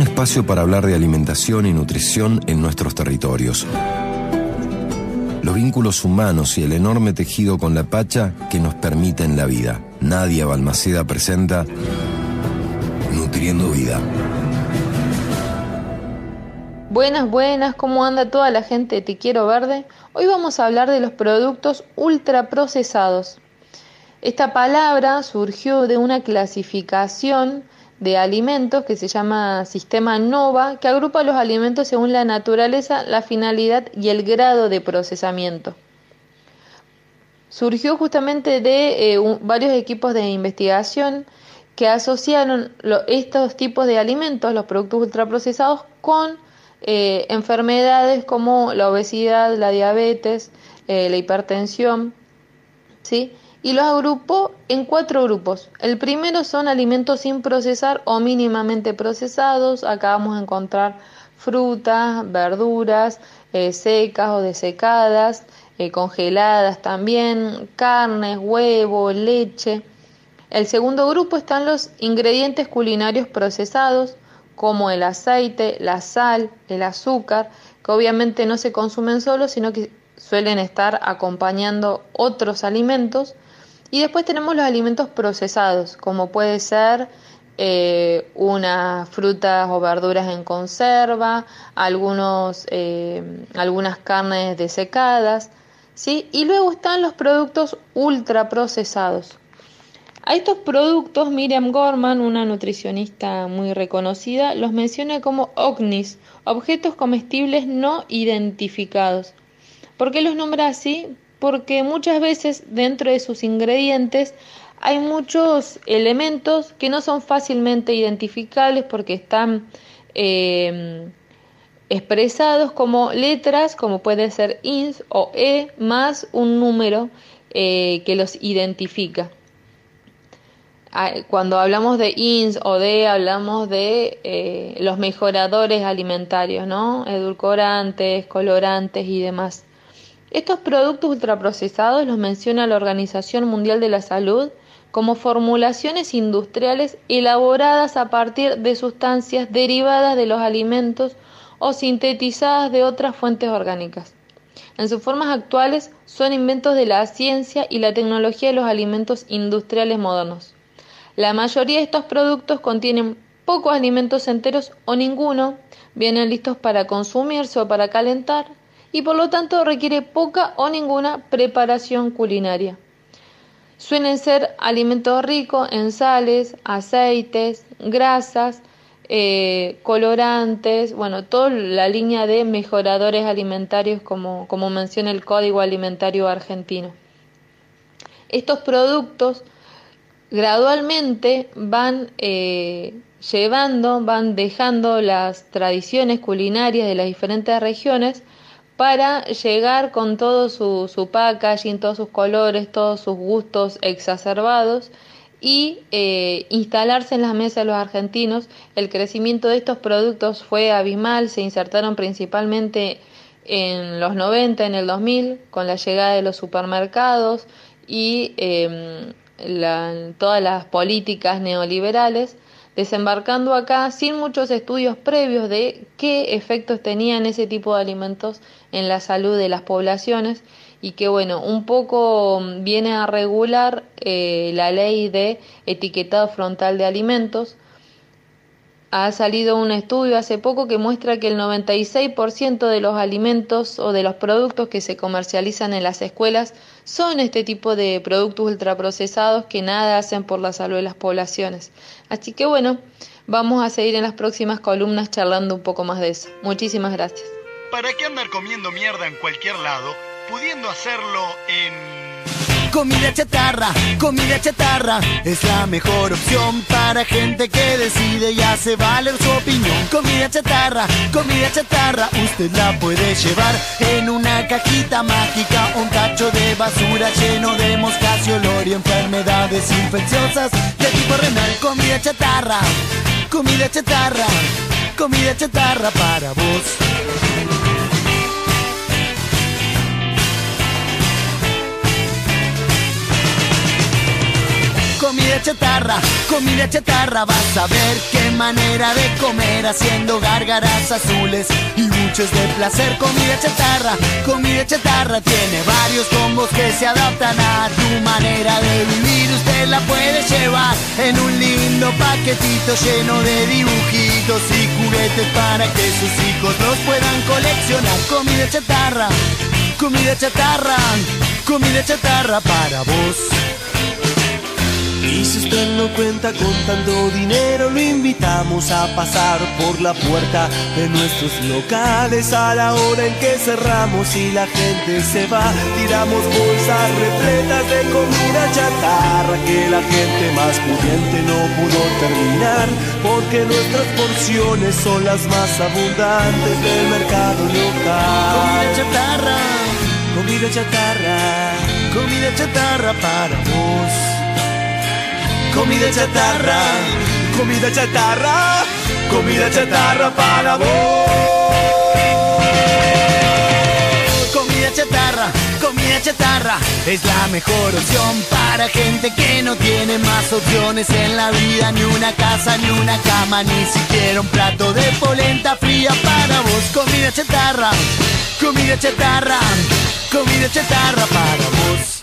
Un espacio para hablar de alimentación y nutrición en nuestros territorios. Los vínculos humanos y el enorme tejido con la Pacha que nos permiten la vida. Nadia Balmaceda presenta Nutriendo Vida. Buenas, buenas, ¿cómo anda toda la gente de Te Quiero Verde? Hoy vamos a hablar de los productos ultraprocesados. Esta palabra surgió de una clasificación de alimentos que se llama Sistema NOVA, que agrupa los alimentos según la naturaleza, la finalidad y el grado de procesamiento. Surgió justamente de eh, varios equipos de investigación que asociaron estos tipos de alimentos, los productos ultraprocesados, con eh, enfermedades como la obesidad, la diabetes, eh, la hipertensión, ¿sí? Y los agrupó en cuatro grupos. El primero son alimentos sin procesar o mínimamente procesados. Acá vamos a encontrar frutas, verduras eh, secas o desecadas, congeladas también, carnes, huevo, leche. El segundo grupo están los ingredientes culinarios procesados, como el aceite, la sal, el azúcar, que obviamente no se consumen solos, sino que suelen estar acompañando otros alimentos. Y después tenemos los alimentos procesados, como puede ser eh, unas frutas o verduras en conserva, algunos, eh, algunas carnes desecadas, ¿sí? Y luego están los productos ultraprocesados, a estos productos, Miriam Gorman, una nutricionista muy reconocida, los menciona como OVNIs, objetos comestibles no identificados. ¿Por qué los nombra así? Porque muchas veces dentro de sus ingredientes hay muchos elementos que no son fácilmente identificables porque están eh, expresados como letras, como puede ser INS o E, más un número eh, que los identifica cuando hablamos de INS o D, hablamos de eh, los mejoradores alimentarios, ¿no? Edulcorantes, colorantes y demás. Estos productos ultraprocesados los menciona la Organización Mundial de la Salud como formulaciones industriales elaboradas a partir de sustancias derivadas de los alimentos o sintetizadas de otras fuentes orgánicas. En sus formas actuales son inventos de la ciencia y la tecnología de los alimentos industriales modernos. La mayoría de estos productos contienen pocos alimentos enteros o ninguno, vienen listos para consumirse o para calentar y por lo tanto requiere poca o ninguna preparación culinaria. Suelen ser alimentos ricos en sales, aceites, grasas, eh, colorantes, bueno, toda la línea de mejoradores alimentarios como, como menciona el Código Alimentario Argentino. Estos productos gradualmente van eh, llevando, van dejando las tradiciones culinarias de las diferentes regiones para llegar con todo su, su packaging, todos sus colores, todos sus gustos exacerbados y eh, instalarse en las mesas de los argentinos. El crecimiento de estos productos fue abismal, se insertaron principalmente en los 90, en el 2000, con la llegada de los supermercados y em, todas las políticas neoliberales, desembarcando acá sin muchos estudios previos de qué efectos tenían ese tipo de alimentos en la salud de las poblaciones y que bueno, un poco viene a regular eh, la ley de etiquetado frontal de alimentos, ha salido un estudio hace poco que muestra que el 96% de los alimentos o de los productos que se comercializan en las escuelas son este tipo de productos ultraprocesados que nada hacen por la salud de las poblaciones. Así que bueno, vamos a seguir en las próximas columnas charlando un poco más de eso. Muchísimas gracias. ¿Para qué andar comiendo mierda en cualquier lado, pudiendo hacerlo en Comida chatarra, comida chatarra es la mejor opción para gente que decide y hace valer su opinión. Comida chatarra, comida chatarra, usted la puede llevar en una cajita mágica, un tacho de basura lleno de moscas y olor y enfermedades infecciosas de tipo renal. Comida chatarra, comida chatarra, comida chatarra para vos. Comida chatarra, comida chatarra, vas a ver qué manera de comer haciendo gárgaras azules y muchos de placer. Comida chatarra, comida chatarra, tiene varios combos que se adaptan a tu manera de vivir. Usted la puede llevar en un lindo paquetito lleno de dibujitos y juguetes para que sus hijos los puedan coleccionar. Comida chatarra, comida chatarra, comida chatarra para vos. Y si usted no cuenta con tanto dinero, lo invitamos a pasar por la puerta de nuestros locales a la hora en que cerramos y la gente se va. Tiramos bolsas repletas de comida chatarra que la gente más pudiente no pudo terminar, porque nuestras porciones son las más abundantes del mercado local. Comida chatarra, Comida chatarra, comida chatarra para vos. Comida chatarra, comida chatarra, comida chatarra para vos. Comida chatarra, comida chatarra es la mejor opción para gente que no tiene más opciones en la vida, ni una casa, ni una cama, ni siquiera un plato de polenta fría para vos. Comida chatarra, comida chatarra, comida chatarra para vos.